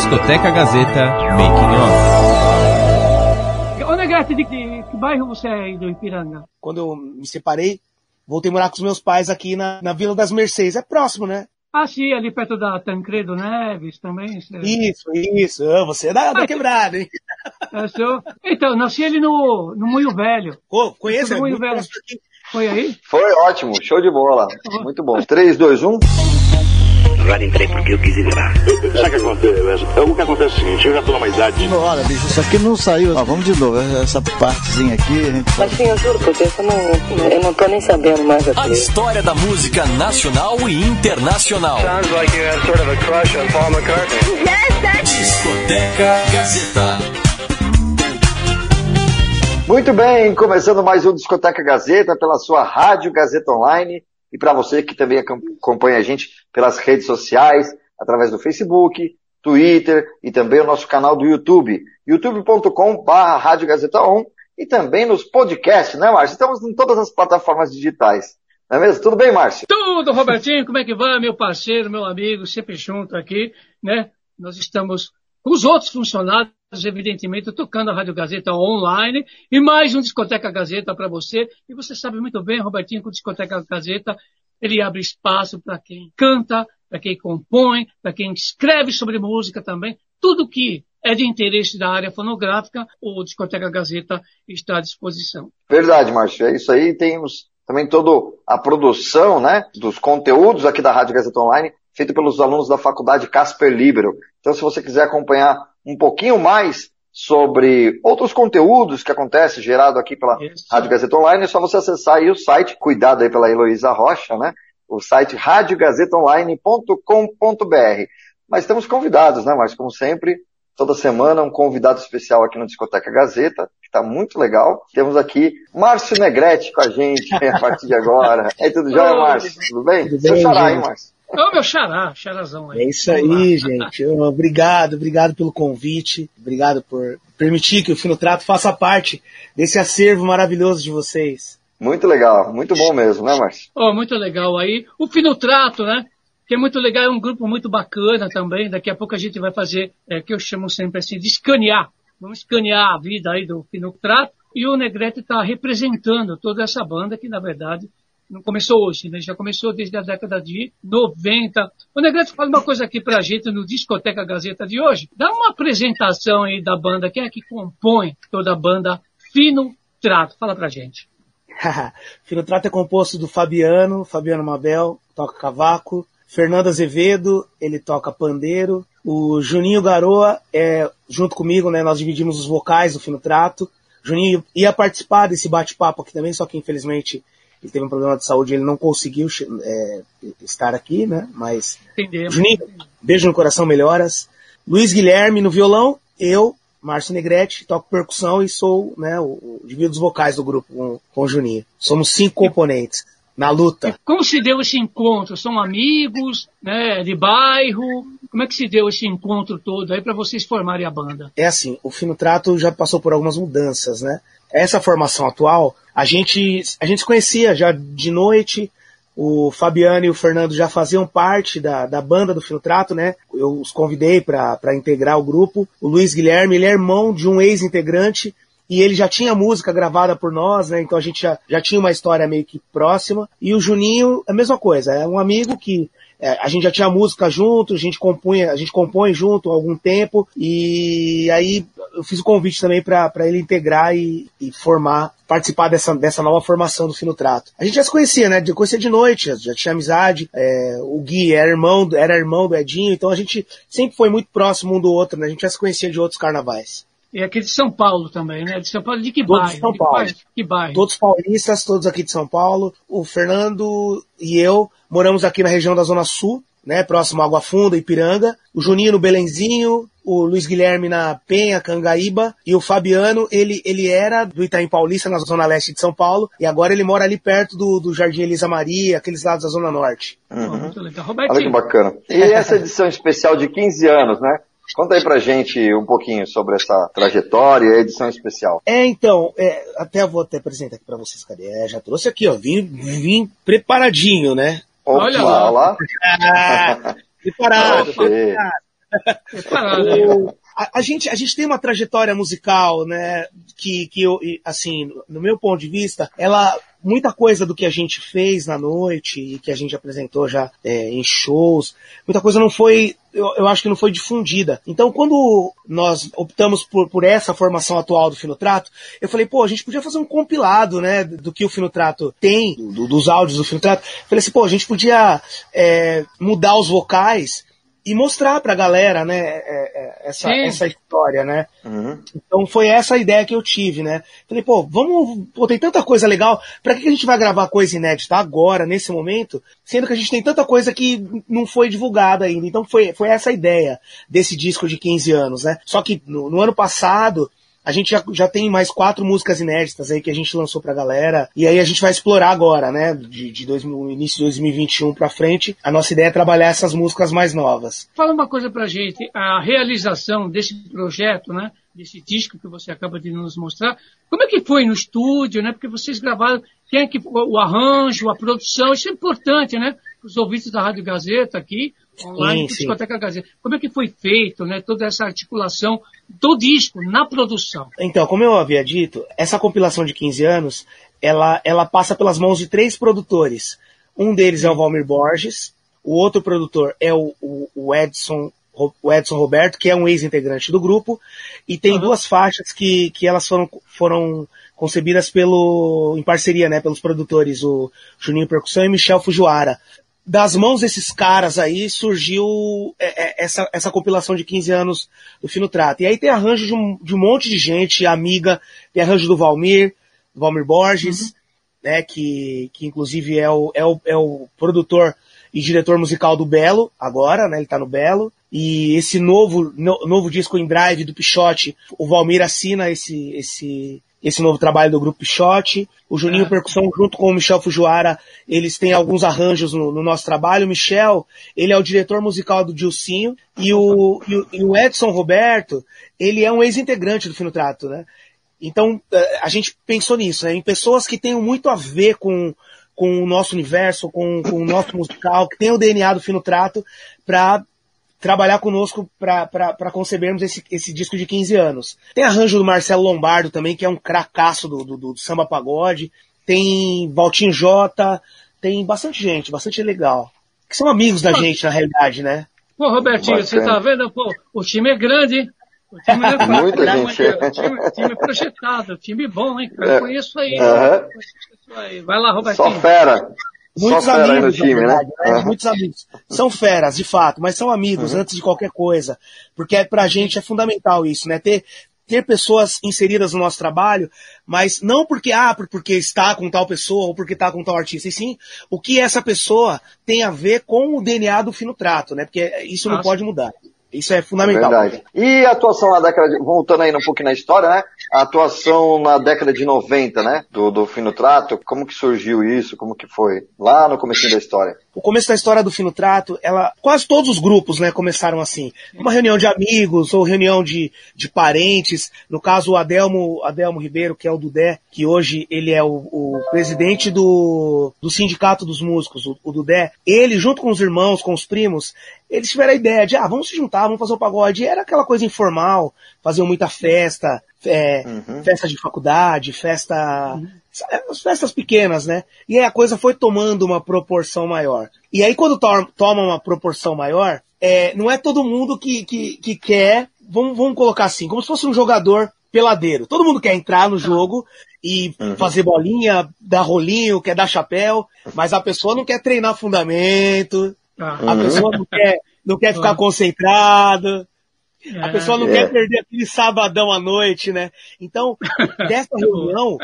Discoteca Gazeta Making Off. Ô Negrete, de que, que bairro você é do Ipiranga? Quando eu me separei, voltei a morar com os meus pais aqui na, na Vila das Mercedes. É próximo, né? Ah, sim, ali perto da Tancredo Neves também. Isso, isso. Você é da, da quebrada, hein? Eu sou... Então, nasci ali no, no Moinho Velho. Pô, conheço, no é Moinho Velho. Foi aí? Foi ótimo, show de bola. Muito bom. 3, 2, 1. Agora entrei porque eu quis entrar. Sabe o que acontece? O que acontece é o seguinte, eu já tô numa idade. Não, olha, bicho, isso aqui não saiu. Ó, vamos de novo, essa partezinha aqui. A gente... Mas sim, eu juro por Deus, eu não, eu não tô nem sabendo mais aqui. A história da música nacional e internacional. Sounds like you have sort of a crush on Paul McCartney. Yes, that's... Discoteca Gazeta. Muito bem, começando mais um Discoteca Gazeta pela sua Rádio Gazeta Online e para você que também acompanha a gente pelas redes sociais, através do Facebook, Twitter e também o nosso canal do YouTube, youtube.com.br Rádio Gazeta e também nos podcasts, né, Márcio? Estamos em todas as plataformas digitais. Não é mesmo? Tudo bem, Márcio? Tudo, Robertinho, como é que vai, meu parceiro, meu amigo, sempre junto aqui, né? Nós estamos com os outros funcionários, evidentemente, tocando a Rádio Gazeta online e mais um Discoteca Gazeta para você. E você sabe muito bem, Robertinho, que o Discoteca Gazeta ele abre espaço para quem canta, para quem compõe, para quem escreve sobre música também. Tudo que é de interesse da área fonográfica, o Discoteca Gazeta está à disposição. Verdade, Márcio. É isso aí. Temos também toda a produção né, dos conteúdos aqui da Rádio Gazeta Online, feito pelos alunos da Faculdade Casper Libero. Então, se você quiser acompanhar um pouquinho mais sobre outros conteúdos que acontecem gerado aqui pela Isso. Rádio Gazeta Online, é só você acessar aí o site, cuidado aí pela Heloísa Rocha, né? O site radiogazetaonline.com.br. Mas temos convidados, né, Mas Como sempre, toda semana um convidado especial aqui no Discoteca Gazeta, que está muito legal. Temos aqui Márcio Negrete com a gente a partir de agora. É tudo jóia, Márcio? Tudo bem? Tudo Seu bem, xará, gente. hein, Márcio? Ô, meu xará, xarazão aí. É isso aí, gente. Obrigado, obrigado pelo convite. Obrigado por permitir que o Fino Trato faça parte desse acervo maravilhoso de vocês. Muito legal, muito bom mesmo, né, Márcio? Oh, muito legal aí. O Fino Trato, né? Que é muito legal, é um grupo muito bacana também. Daqui a pouco a gente vai fazer, é, que eu chamo sempre assim, de escanear. Vamos escanear a vida aí do Fino Trato. E o Negrete está representando toda essa banda que, na verdade, não começou hoje, né? Já começou desde a década de 90. O Negrete fala uma coisa aqui pra gente no Discoteca Gazeta de hoje. Dá uma apresentação aí da banda. Quem é que compõe toda a banda Fino Trato? Fala pra gente. Fino Trato é composto do Fabiano, Fabiano Mabel, toca cavaco. Fernando Azevedo, ele toca pandeiro. O Juninho Garoa, é, junto comigo, né, nós dividimos os vocais do Fino Trato. Juninho ia participar desse bate-papo aqui também, só que infelizmente ele teve um problema de saúde, ele não conseguiu é, estar aqui, né? Mas. Entendemos. Juninho, beijo no coração, melhoras. Luiz Guilherme no violão, eu, Márcio Negrete, toco percussão e sou né, o, o divido os vocais do grupo com, com o Juninho. Somos cinco componentes na luta. Como se deu esse encontro? São amigos, né, de bairro? Como é que se deu esse encontro todo aí para vocês formarem a banda? É assim, o Fino Trato já passou por algumas mudanças, né? Essa formação atual, a gente, a gente se conhecia já de noite, o Fabiano e o Fernando já faziam parte da, da banda do Fino Trato, né? Eu os convidei para integrar o grupo. O Luiz Guilherme, ele é irmão de um ex-integrante e ele já tinha música gravada por nós, né? Então a gente já, já tinha uma história meio que próxima. E o Juninho, a mesma coisa, é um amigo que é, a gente já tinha música junto, a gente compunha, a gente compõe junto há algum tempo, e aí eu fiz o convite também para ele integrar e, e, formar, participar dessa, dessa nova formação do Fino Trato. A gente já se conhecia, né? De conhecia de noite, já tinha amizade. É, o Gui era irmão, era irmão do Edinho, então a gente sempre foi muito próximo um do outro, né? A gente já se conhecia de outros carnavais. E aqui de São Paulo também, né? De São Paulo, de que todos bairro? De São de Paulo. Que, que bairro? Todos paulistas, todos aqui de São Paulo. O Fernando e eu moramos aqui na região da Zona Sul, né? Próximo à Água Funda, Ipiranga. O Juninho no Belenzinho, o Luiz Guilherme na Penha, Cangaíba, e o Fabiano, ele, ele era do Itaim Paulista, na Zona Leste de São Paulo, e agora ele mora ali perto do, do Jardim Elisa Maria, aqueles lados da Zona Norte. Uhum. Muito legal. Olha que Robertinho, bacana. E essa edição especial de 15 anos, né? Conta aí pra gente um pouquinho sobre essa trajetória e a edição especial. É, então, é, até eu vou até apresentar aqui pra vocês, cadê? É, já trouxe aqui, ó, vim, vim preparadinho, né? Opa, Olha lá. lá. Ah, preparado, preparado, a, a, gente, a gente tem uma trajetória musical, né, que, que eu, assim, no meu ponto de vista, ela, muita coisa do que a gente fez na noite e que a gente apresentou já é, em shows, muita coisa não foi, eu, eu, acho que não foi difundida. Então, quando nós optamos por, por essa formação atual do Finotrato, eu falei, pô, a gente podia fazer um compilado, né, do que o Finotrato tem, do, dos áudios do Finotrato. Falei assim, pô, a gente podia é, mudar os vocais e mostrar pra galera, né, é, é, essa, essa história, né? Uhum. Então foi essa a ideia que eu tive, né? Falei, pô, vamos, pô, tem tanta coisa legal, pra que a gente vai gravar coisa inédita agora, nesse momento, sendo que a gente tem tanta coisa que não foi divulgada ainda. Então foi, foi essa a ideia desse disco de 15 anos, né? Só que no, no ano passado, a gente já, já tem mais quatro músicas inéditas aí que a gente lançou pra galera. E aí a gente vai explorar agora, né? De, de dois, início de 2021 pra frente. A nossa ideia é trabalhar essas músicas mais novas. Fala uma coisa pra gente. A realização desse projeto, né? Desse disco que você acaba de nos mostrar. Como é que foi no estúdio, né? Porque vocês gravaram, quem é que, o arranjo, a produção, isso é importante, né? Os ouvintes da Rádio Gazeta aqui, online, sim, Discoteca Gazeta. Como é que foi feito, né? Toda essa articulação do disco na produção. Então, como eu havia dito, essa compilação de 15 anos, ela, ela passa pelas mãos de três produtores. Um deles é o Valmir Borges, o outro produtor é o, o, o Edson o Edson Roberto, que é um ex-integrante do grupo, e tem uhum. duas faixas que, que elas foram, foram concebidas pelo, em parceria, né, pelos produtores, o Juninho Percussão e Michel Fujiwara das mãos desses caras aí surgiu é, é, essa, essa compilação de 15 anos do Fino Trato. E aí tem arranjo de um, de um monte de gente, amiga, tem arranjo do Valmir, do Valmir Borges, uhum. né, que, que inclusive é o, é, o, é o produtor e diretor musical do Belo, agora, né, ele tá no Belo. E esse novo, no, novo disco em drive do Pichote, o Valmir assina esse, esse, esse novo trabalho do Grupo Pichote. O Juninho é. Percussão, junto com o Michel Fujiwara, eles têm alguns arranjos no, no, nosso trabalho. O Michel, ele é o diretor musical do Dilcinho. E o, e o, e o Edson Roberto, ele é um ex-integrante do Fino Trato, né? Então, eh, a gente pensou nisso, né? Em pessoas que tenham muito a ver com, com o nosso universo, com, com o nosso musical, que tem o DNA do Fino Trato, para trabalhar conosco para concebermos esse, esse disco de 15 anos. Tem arranjo do Marcelo Lombardo também, que é um cracaço do, do, do samba pagode. Tem Valtinho Jota, tem bastante gente, bastante legal. Que são amigos da gente, na realidade, né? Pô, Robertinho, Bacana. você tá vendo? Pô, o time é grande, hein? O time é Muita gente. O time, time é projetado, time bom, hein? Eu é. conheço aí. Uhum. Vai lá, Robertinho. Só fera. Muitos amigos, time, verdade, né? né? Muitos amigos. São feras, de fato, mas são amigos uhum. antes de qualquer coisa. Porque é, pra gente é fundamental isso, né? Ter, ter pessoas inseridas no nosso trabalho, mas não porque, ah, porque está com tal pessoa ou porque está com tal artista, e sim o que essa pessoa tem a ver com o DNA do fino trato, né? Porque isso não Nossa. pode mudar. Isso é fundamental. É verdade. E a atuação década de, voltando aí um pouquinho na história, né? A atuação na década de 90, né? Do, do Fino Trato, como que surgiu isso? Como que foi? Lá no começo da história. O começo da história do Fino Trato, ela, quase todos os grupos, né, começaram assim. Uma reunião de amigos ou reunião de, de parentes. No caso, o Adelmo, Adelmo Ribeiro, que é o Dudé, que hoje ele é o, o presidente do, do Sindicato dos Músicos, o, o Dudé. Ele, junto com os irmãos, com os primos, eles tiveram a ideia de, ah, vamos se juntar, vamos fazer o pagode. E era aquela coisa informal, faziam muita festa, é, uhum. festa de faculdade, festa, uhum. As festas pequenas, né? E aí a coisa foi tomando uma proporção maior. E aí quando to toma uma proporção maior, é, não é todo mundo que, que, que quer, vamos, vamos colocar assim, como se fosse um jogador peladeiro. Todo mundo quer entrar no jogo e uhum. fazer bolinha, dar rolinho, quer dar chapéu, mas a pessoa não quer treinar fundamento, a pessoa não quer, não quer ficar concentrada. A é. pessoa não é. quer perder aquele sabadão à noite, né? Então, dessa reunião,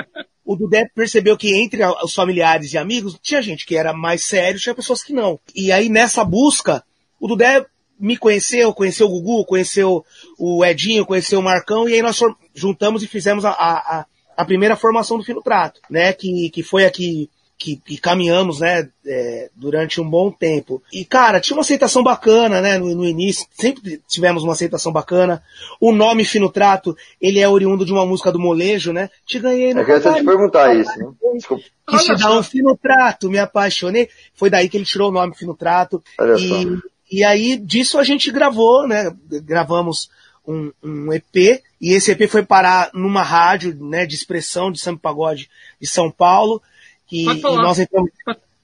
o Dudé percebeu que entre os familiares e amigos, tinha gente que era mais sério, tinha pessoas que não. E aí, nessa busca, o Dudé me conheceu, conheceu o Gugu, conheceu o Edinho, conheceu o Marcão, e aí nós juntamos e fizemos a, a, a primeira formação do Fino Trato, né? Que, que foi aqui que, que caminhamos, né, é, durante um bom tempo. E, cara, tinha uma aceitação bacana, né, no, no, início, sempre tivemos uma aceitação bacana. O nome Fino Trato, ele é oriundo de uma música do Molejo, né? Te ganhei no... Eu quero te perguntar isso, né? Desculpa. Quis te dar um Fino Trato, me apaixonei. Foi daí que ele tirou o nome Fino Trato. Olha e, só. e aí disso a gente gravou, né? Gravamos um, um, EP e esse EP foi parar numa rádio, né, de expressão de samba pagode de São Paulo. Que e nós entramos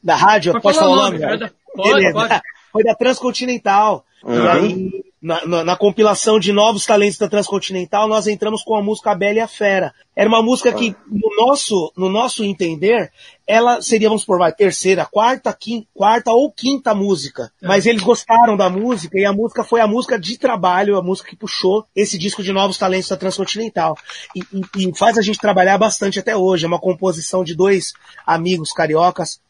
da rádio, pode, pode falar o nome? nome da, pode, pode. Foi da Transcontinental. Uhum. E aí, na, na, na, compilação de novos talentos da Transcontinental, nós entramos com a música A Bela e a Fera. Era uma música que, no nosso, no nosso entender, ela seria, vamos por vai, terceira, quarta, quinta, quarta ou quinta música. É. Mas eles gostaram da música e a música foi a música de trabalho, a música que puxou esse disco de novos talentos da Transcontinental. E, e, e faz a gente trabalhar bastante até hoje. É uma composição de dois amigos cariocas,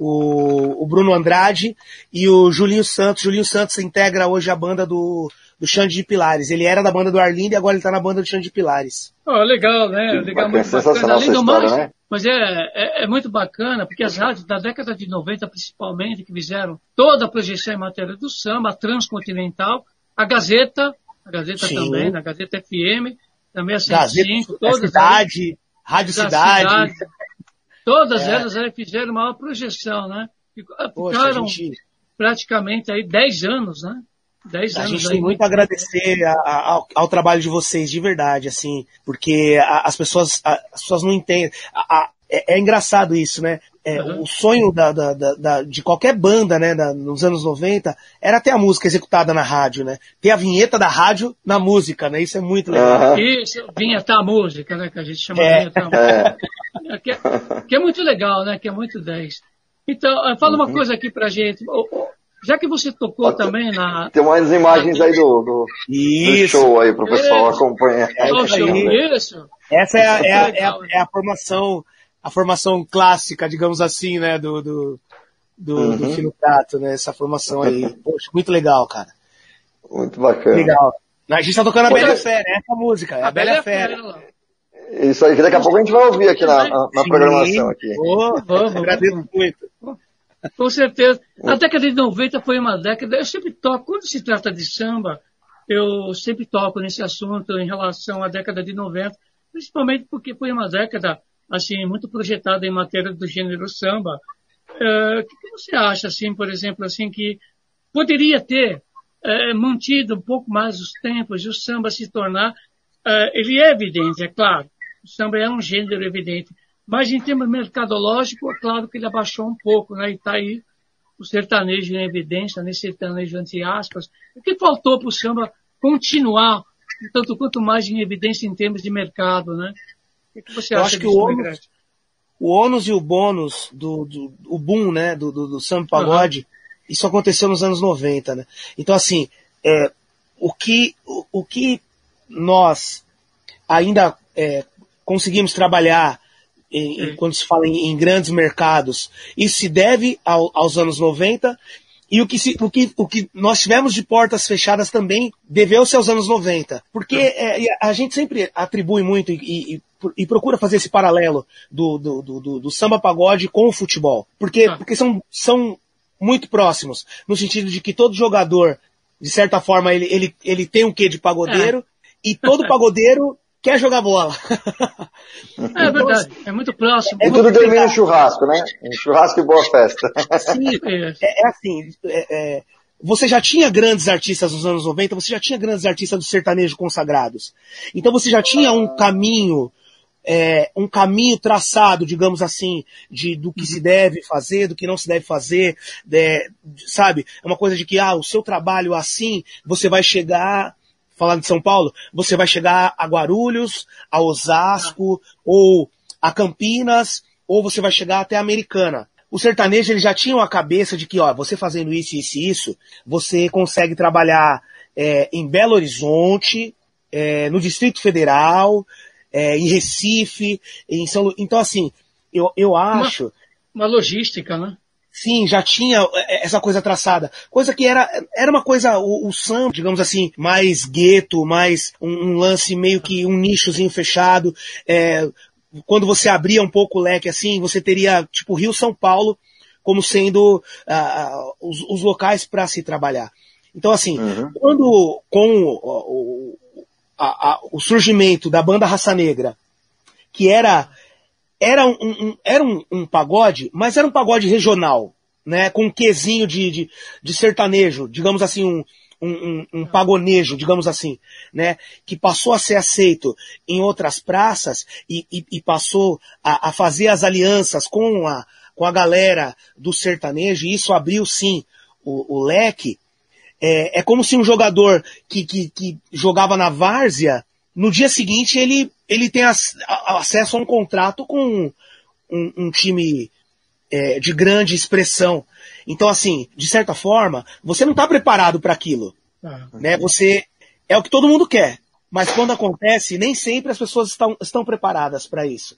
o, o, Bruno Andrade e o Julinho Santos. Julinho Santos integra hoje a banda do, do Xande de Pilares. Ele era da banda do Arlindo e agora ele tá na banda do Xande de Pilares. Oh, legal, né? Legal, muito bacana. Além do mais, né? mas é, é, é, muito bacana, porque as rádios da década de 90, principalmente, que fizeram toda a projeção em matéria do samba, a Transcontinental, a Gazeta, a Gazeta Sim. também, na Gazeta FM, também a 105, todas. Cidade, Rádio Cidade. cidade. Todas é. elas aí fizeram uma projeção, né? Ficaram Poxa, gente... praticamente aí 10 anos, né? 10 a anos. A gente tem muito a agradecer a, a, ao, ao, trabalho de vocês, de verdade, assim, porque a, as pessoas, as pessoas não entendem. É, é, engraçado isso, né? É, uhum. O sonho da, da, da, de qualquer banda, né, nos anos 90, era ter a música executada na rádio, né? Ter a vinheta da rádio na música, né? Isso é muito legal. Uhum. Isso, vinheta a música, né? Que a gente chama é. vinheta a música. É. Que, é, que, é muito legal, né? Que é muito 10. Então, fala uma uhum. coisa aqui pra gente. Já que você tocou também na. Tem umas imagens aí do, do, do show aí pro pessoal acompanhar. É, é, isso. Essa é a, é, a, é, a, é a formação a formação clássica, digamos assim, né, do, do, do, uhum. do Fino Prato, né, essa formação aí. Poxa, muito legal, cara. Muito bacana. Legal. A gente tá tocando a Bela Fé, né, essa música, é a, a Bela Fé. Isso aí, que daqui a pouco a gente vai ouvir aqui na, na, na programação. Aqui. Oh, vamos, agradeço muito. Com certeza. A década de 90 foi uma década, eu sempre toco, quando se trata de samba, eu sempre toco nesse assunto em relação à década de 90, principalmente porque foi uma década assim, muito projetada em matéria do gênero samba. É, o que você acha, assim, por exemplo, assim, que poderia ter é, mantido um pouco mais os tempos e o samba se tornar, é, ele é evidente, é claro, o samba é um gênero evidente, mas em termos mercadológicos, é claro que ele abaixou um pouco, né, e está aí o sertanejo em evidência, nesse né, sertanejo entre aspas. O que faltou para o samba continuar, tanto quanto mais em evidência em termos de mercado, né? O que você eu acha acho que o ônus, o ônus e o bônus do, do o boom, né, do, do, do samba pagode, uhum. isso aconteceu nos anos 90, né? Então, assim, é, o, que, o, o que nós ainda é, conseguimos trabalhar em, quando se fala em, em, grandes mercados, isso se deve ao, aos anos 90 e o que, se, o, que, o que nós tivemos de portas fechadas também deveu-se aos anos 90. Porque é, a gente sempre atribui muito e, e, e, procura fazer esse paralelo do, do, do, do samba pagode com o futebol. Porque, ah. porque são, são muito próximos. No sentido de que todo jogador, de certa forma, ele, ele, ele tem um quê de pagodeiro. É. E todo pagodeiro quer jogar bola. É verdade, é muito próximo. É, tudo termina em churrasco, né? Em churrasco e boa festa. Sim, é, é assim, é, é, você já tinha grandes artistas nos anos 90, você já tinha grandes artistas do sertanejo consagrados. Então você já tinha um caminho, é, um caminho traçado, digamos assim, de do que se deve fazer, do que não se deve fazer, é, sabe? É uma coisa de que, ah, o seu trabalho assim, você vai chegar falando de São Paulo, você vai chegar a Guarulhos, a Osasco, ou a Campinas, ou você vai chegar até a Americana. O sertanejo ele já tinha uma cabeça de que, ó, você fazendo isso, isso e isso, você consegue trabalhar é, em Belo Horizonte, é, no Distrito Federal, é, em Recife, em São Lu... Então, assim, eu, eu acho. Uma, uma logística, né? Sim, já tinha é, essa coisa traçada. Coisa que era, era uma coisa, o, o samba, digamos assim, mais gueto, mais um, um, lance meio que um nichozinho fechado. É, quando você abria um pouco o leque assim, você teria, tipo, Rio São Paulo como sendo uh, os, os, locais para se trabalhar. Então, assim, uhum. quando com o, o, a, a, o surgimento da banda Raça Negra, que era era um, um era um, um, pagode, mas era um pagode regional, né, com um quesinho de, de, de sertanejo, digamos assim, um, um, um, um, pagonejo, digamos assim, né, que passou a ser aceito em outras praças e, e, e passou a, a, fazer as alianças com a, com a galera do sertanejo, e isso abriu sim o, o leque, é, é, como se um jogador que, que, que, jogava na várzea, no dia seguinte ele, ele tem ac acesso a um contrato com um, um time é, de grande expressão. Então, assim, de certa forma, você não está preparado para aquilo. Ah, né? Você é o que todo mundo quer, mas quando acontece, nem sempre as pessoas estão, estão preparadas para isso.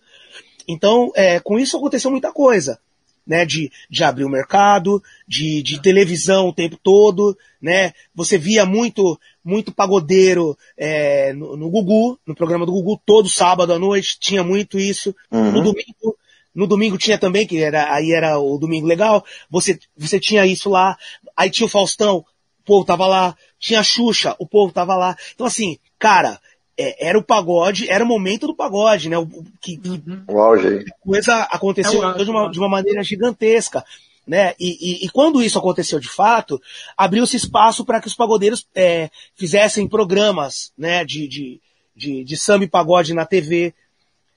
Então, é, com isso aconteceu muita coisa. Né, de, de abrir o mercado, de, de televisão o tempo todo, né? Você via muito, muito pagodeiro é, no, no Gugu, no programa do Gugu, todo sábado à noite, tinha muito isso. Uhum. No domingo no domingo tinha também, que era, aí era o domingo legal, você, você tinha isso lá, aí tinha o Faustão, o povo tava lá, tinha a Xuxa, o povo tava lá. Então assim, cara, é, era o pagode, era o momento do pagode, né? O, que, uhum. A coisa aconteceu é de, uma, de uma maneira gigantesca. Né? E, e, e, quando isso aconteceu de fato, abriu-se espaço para que os pagodeiros é, fizessem programas né, de, de, de, de samba e pagode na TV,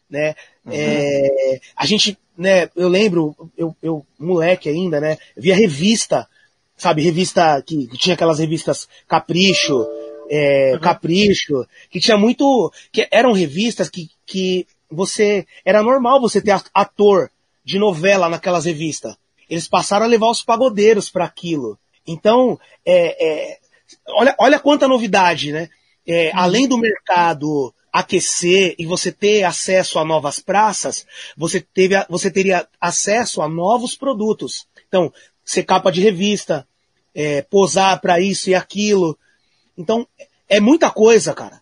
né? Uhum. É, a gente, né, eu lembro, eu, eu, moleque ainda, né, via revista, sabe, revista que, que tinha aquelas revistas Capricho, é, uhum. Capricho, que tinha muito, que eram revistas que, que você, era normal você ter ator de novela naquelas revistas. Eles passaram a levar os pagodeiros para aquilo. Então, é, é, olha, olha quanta novidade, né? É, uhum. Além do mercado aquecer e você ter acesso a novas praças, você, teve, você teria acesso a novos produtos. Então, ser capa de revista, é, posar para isso e aquilo. Então, é muita coisa, cara.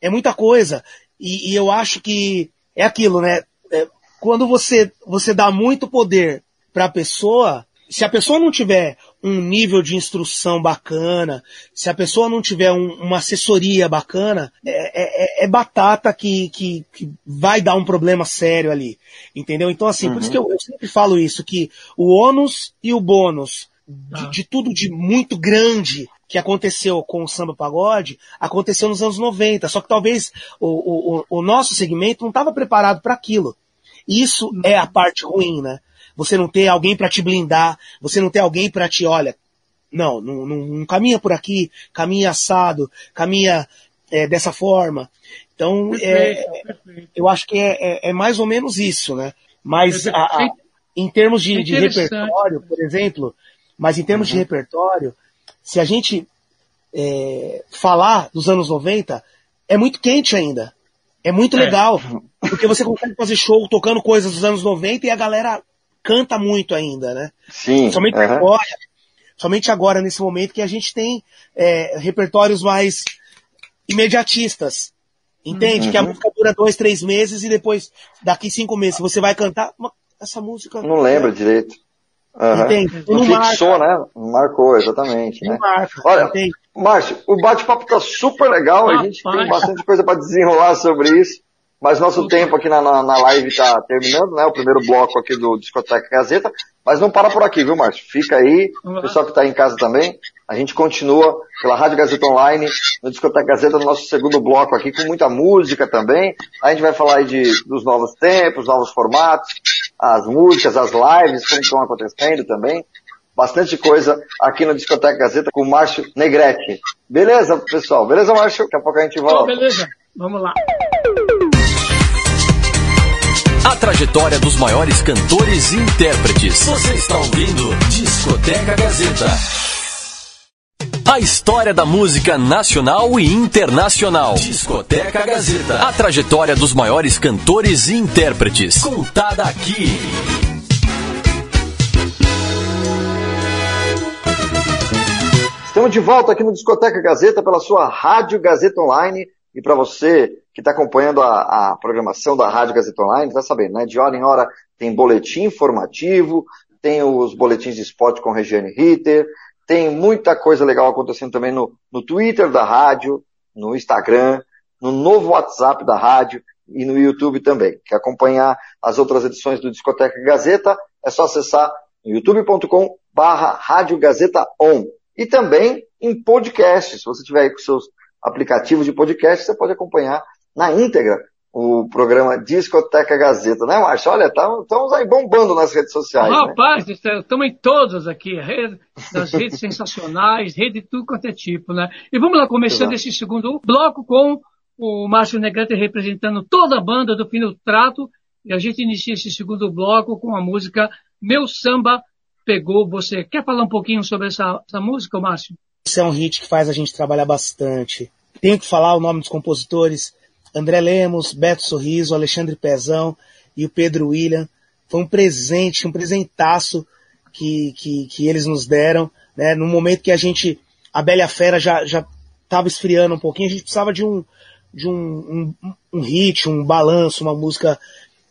É muita coisa. E, e eu acho que é aquilo, né? É, quando você, você dá muito poder para a pessoa, se a pessoa não tiver um nível de instrução bacana, se a pessoa não tiver um, uma assessoria bacana, é, é, é batata que, que, que, vai dar um problema sério ali. Entendeu? Então, assim, uhum. por isso que eu, eu, sempre falo isso, que o ônus e o bônus de, ah. de tudo de muito grande que aconteceu com o samba pagode, aconteceu nos anos 90. Só que talvez o, o, o nosso segmento não estava preparado para aquilo. Isso é a parte ruim, né? você não ter alguém para te blindar, você não ter alguém para te, olha, não, não, não, não, caminha por aqui, caminha assado, caminha é, dessa forma. Então, é, eu acho que é, é, é, mais ou menos isso, né? Mas a, a, em termos de, de, repertório, por exemplo, mas em termos uhum. de repertório, se a gente é, falar dos anos 90, é muito quente ainda. É muito é. legal. Porque você consegue fazer show tocando coisas dos anos 90 e a galera canta muito ainda, né? Sim. Somente uhum. agora, somente agora, nesse momento, que a gente tem é, repertórios mais imediatistas. Entende? Uhum. Que a música dura dois, três meses e depois, daqui cinco meses, você vai cantar. Essa música. Não lembra direito. Uhum. Entende? Não, não fixou, marca. né? Marcou, exatamente. Não né? marca. Olha, entende? Márcio, o bate-papo tá super legal, ah, a gente pai. tem bastante coisa para desenrolar sobre isso. Mas nosso tempo aqui na, na, na live está terminando, né? O primeiro bloco aqui do Discoteca Gazeta. Mas não para por aqui, viu, Márcio? Fica aí, o pessoal que está em casa também. A gente continua pela Rádio Gazeta Online, no Discoteca Gazeta, no nosso segundo bloco aqui, com muita música também. A gente vai falar aí de, dos novos tempos, novos formatos, as músicas, as lives, como estão acontecendo também. Bastante coisa aqui no Discoteca Gazeta com o Márcio Negrete. Beleza, pessoal? Beleza, Márcio? Daqui a pouco a gente volta. beleza. Vamos lá. A trajetória dos maiores cantores e intérpretes. Você está ouvindo Discoteca Gazeta. A história da música nacional e internacional. Discoteca Gazeta. A trajetória dos maiores cantores e intérpretes. Contada aqui. Estamos de volta aqui no Discoteca Gazeta pela sua Rádio Gazeta Online. E para você que está acompanhando a, a, programação da Rádio Gazeta Online, está sabendo, né? De hora em hora tem boletim informativo, tem os boletins de esporte com Regiane Ritter, tem muita coisa legal acontecendo também no, no Twitter da rádio, no Instagram, no novo WhatsApp da rádio e no YouTube também. Quer acompanhar as outras edições do Discoteca Gazeta? É só acessar youtube.com barra Rádio Gazeta On. E também em podcast. Se você tiver aí com seus aplicativos de podcast, você pode acompanhar na íntegra o programa Discoteca Gazeta, né, Márcio? Olha, estamos tá, aí bombando nas redes sociais. Né? Rapaz, né? estamos em todas aqui, nas redes sensacionais, rede de tudo quanto é tipo, né? E vamos lá, começando Exato. esse segundo bloco com o Márcio Negrete representando toda a banda do Fino Trato, e a gente inicia esse segundo bloco com a música Meu Samba Pegou Você. Quer falar um pouquinho sobre essa, essa música, Márcio? Esse é um hit que faz a gente trabalhar bastante. Tenho que falar o nome dos compositores, André Lemos, Beto Sorriso, Alexandre Pezão e o Pedro William. Foi um presente, um presentaço que, que, que eles nos deram, né? No momento que a gente, a Bela Fera já, já estava esfriando um pouquinho, a gente precisava de um, de um, um, um hit, um balanço, uma música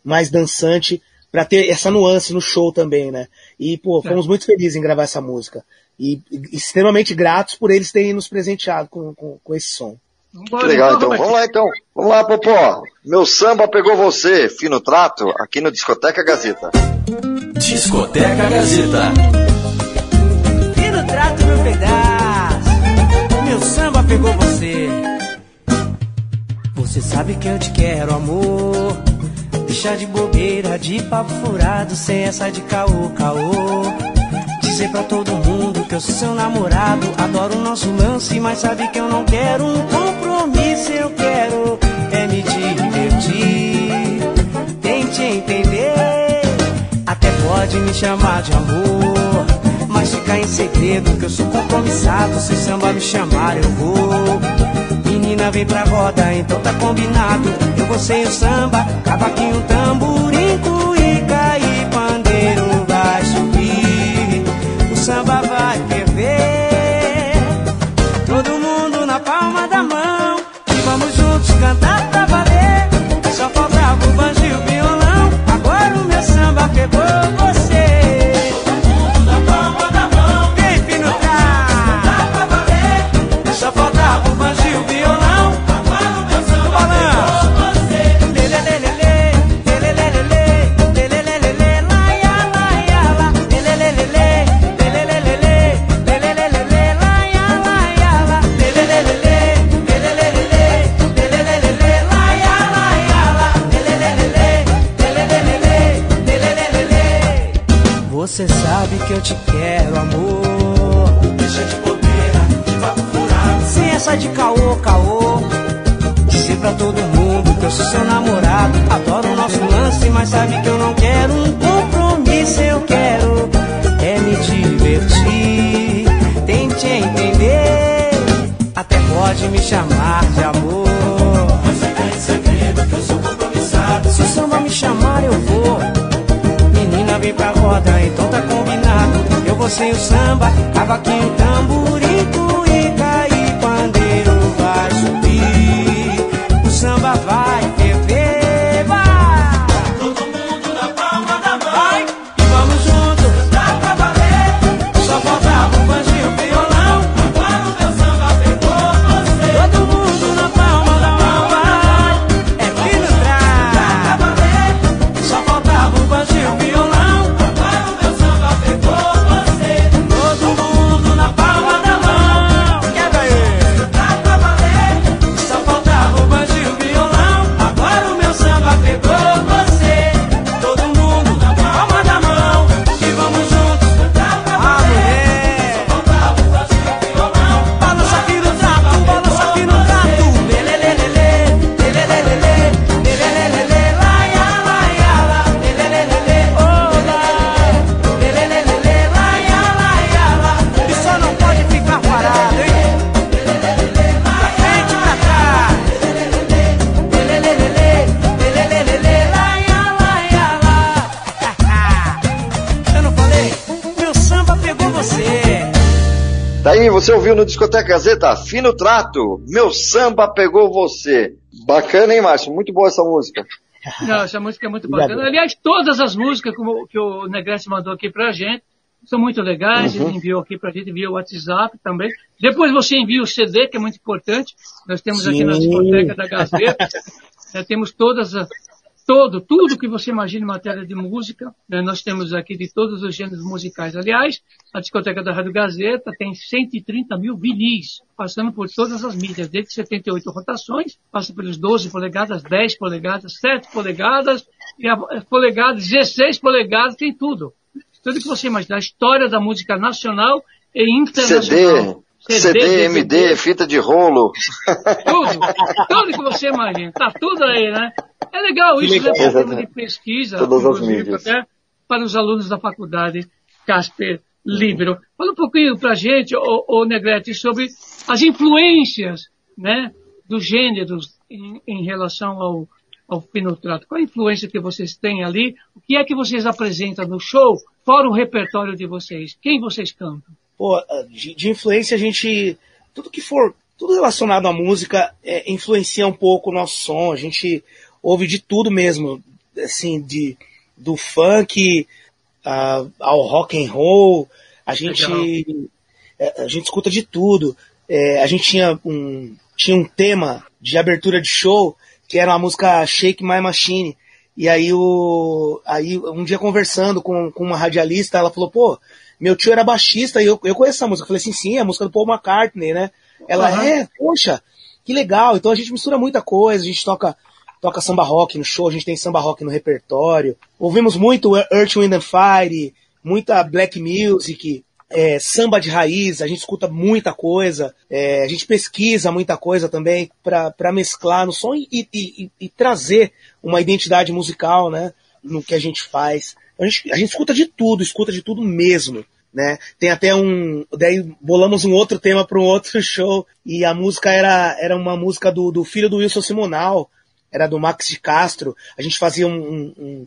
mais dançante, para ter essa nuance no show também, né? E, pô, fomos é. muito felizes em gravar essa música. E, e extremamente gratos por eles terem nos presenteado com, com, com esse som. Que legal, então. Vamos lá, então. Vamos lá, Popó. Meu samba pegou você, fino trato, aqui no Discoteca Gazeta. Discoteca Gazeta. Fino trato, meu pedaço. Meu samba pegou você. Você sabe que eu te quero, amor. Deixa de bobeira, de papo furado, sem essa de caô, caô. Dizer pra todo mundo que eu sou seu namorado. Adoro o nosso lance, mas sabe que eu não quero um compromisso. Eu quero é me divertir. Tente entender. Até pode me chamar de amor. Mas fica em segredo que eu sou compromissado. Se samba me chamar, eu vou. Menina, vem pra roda, então tá combinado. Eu vou sem o samba, cavaquinho, tamborim, sem o samba, cavaquinho, você ouviu no Discoteca Gazeta, Fino Trato, Meu Samba Pegou Você. Bacana, hein, Márcio? Muito boa essa música. Não, essa música é muito bacana. Aliás, todas as músicas que o Negrete mandou aqui pra gente são muito legais. Uhum. Ele enviou aqui pra gente via WhatsApp também. Depois você envia o CD, que é muito importante. Nós temos Sim. aqui na discoteca da Gazeta. Já temos todas as, todo, tudo que você imagina em matéria de música. Né? Nós temos aqui de todos os gêneros musicais. Aliás, a discoteca da Rádio Gazeta tem 130 mil vinis, passando por todas as mídias, desde 78 rotações, passa pelos 12 polegadas, 10 polegadas, 7 polegadas, e a, polegadas, 16 polegadas, tem tudo. Tudo que você imaginar. A história da música nacional e internacional. CD, CD, CD MD, fita de rolo. Tudo, tudo que você imagina. Tá tudo aí, né? É legal isso, legal. né? Para de pesquisa, Todas as mídias. até para os alunos da faculdade Casper Libero. Fala um pouquinho para a gente, ô, ô Negrete, sobre as influências, né, dos gêneros em, em relação ao, ao finotrato. Qual a influência que vocês têm ali? O que é que vocês apresentam no show, fora o repertório de vocês? Quem vocês cantam? Pô, de, de influência a gente, tudo que for, tudo relacionado à música é, influencia um pouco o nosso som. A gente ouve de tudo mesmo, assim, de do funk ao rock and roll, a gente é, a gente escuta de tudo. É, a gente tinha um tinha um tema de abertura de show que era uma música Shake My Machine. E aí o aí um dia conversando com, com uma radialista, ela falou: "Pô, meu tio era baixista e eu, eu conheço essa música". Eu falei assim: "Sim, é a música do Paul McCartney, né?" Ela uhum. é, poxa, que legal. Então a gente mistura muita coisa, a gente toca toca samba rock no show, a gente tem samba rock no repertório. Ouvimos muito Earth, Wind and Fire, muita black music, é, samba de raiz, a gente escuta muita coisa, é, a gente pesquisa muita coisa também para mesclar no som e, e, e, e, trazer uma identidade musical, né, no que a gente faz. A gente, a gente escuta de tudo, escuta de tudo mesmo. Né? Tem até um. Daí bolamos um outro tema para um outro show. E a música era, era uma música do, do filho do Wilson Simonal, era do Max de Castro, a gente fazia um, um,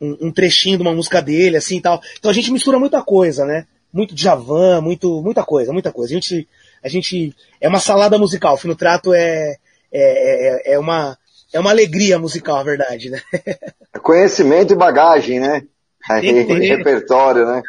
um, um trechinho de uma música dele, assim e tal. Então a gente mistura muita coisa, né? Muito Javan, muito, muita coisa, muita coisa. A gente, a gente, é uma salada musical, o Fino Trato é, é, é, é uma, é uma alegria musical, a verdade, né? Conhecimento e bagagem, né? Repertório, né?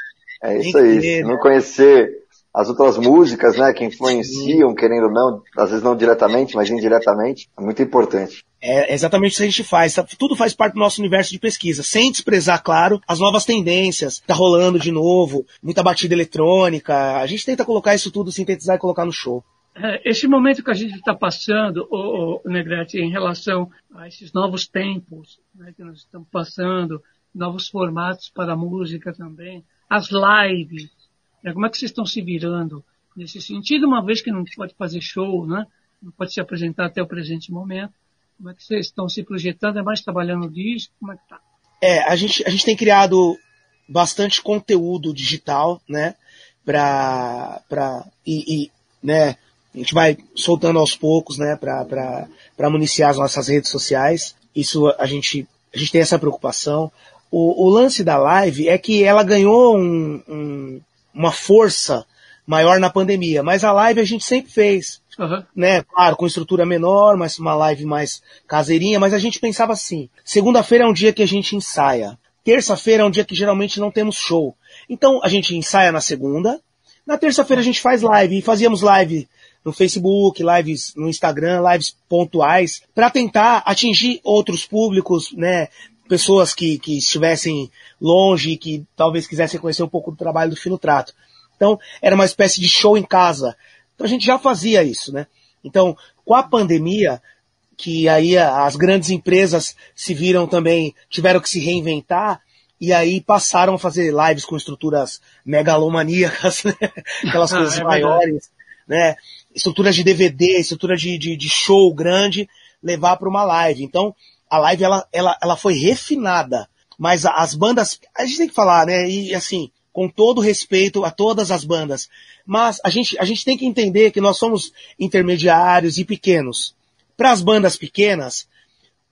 É isso aí. Se não conhecer as outras músicas, né, que influenciam, querendo ou não, às vezes não diretamente, mas indiretamente, é muito importante. É exatamente isso que a gente faz. Tá? Tudo faz parte do nosso universo de pesquisa, sem desprezar, claro, as novas tendências. Tá rolando de novo, muita batida eletrônica. A gente tenta colocar isso tudo, sintetizar e colocar no show. É, esse momento que a gente está passando, o, Negrete, em relação a esses novos tempos né, que nós estamos passando, novos formatos para a música também, as lives, né, como é que vocês estão se virando nesse sentido, uma vez que não pode fazer show, né, não pode se apresentar até o presente momento? Como é que vocês estão se projetando? É mais trabalhando disso? Como é que tá? É, a gente, a gente tem criado bastante conteúdo digital, né? Pra, pra, e, e né, a gente vai soltando aos poucos, né, para municiar as nossas redes sociais. Isso a gente, a gente tem essa preocupação. O, o lance da live é que ela ganhou um, um, uma força maior na pandemia, mas a live a gente sempre fez. Uhum. Né? Claro, com estrutura menor, mas uma live mais caseirinha, mas a gente pensava assim: segunda-feira é um dia que a gente ensaia. Terça-feira é um dia que geralmente não temos show. Então a gente ensaia na segunda, na terça-feira a gente faz live, e fazíamos live no Facebook, lives no Instagram, lives pontuais, para tentar atingir outros públicos, né? Pessoas que, que estivessem longe, que talvez quisessem conhecer um pouco do trabalho do Fino Trato. Então, era uma espécie de show em casa. Então a gente já fazia isso, né? Então, com a pandemia, que aí as grandes empresas se viram também, tiveram que se reinventar, e aí passaram a fazer lives com estruturas megalomaníacas, né? aquelas ah, coisas é maiores, né? Estruturas de DVD, estrutura de, de, de show grande, levar para uma live. Então, a live ela, ela, ela foi refinada, mas as bandas, a gente tem que falar, né? E assim, com todo respeito a todas as bandas. Mas a gente, a gente tem que entender que nós somos intermediários e pequenos. Para as bandas pequenas,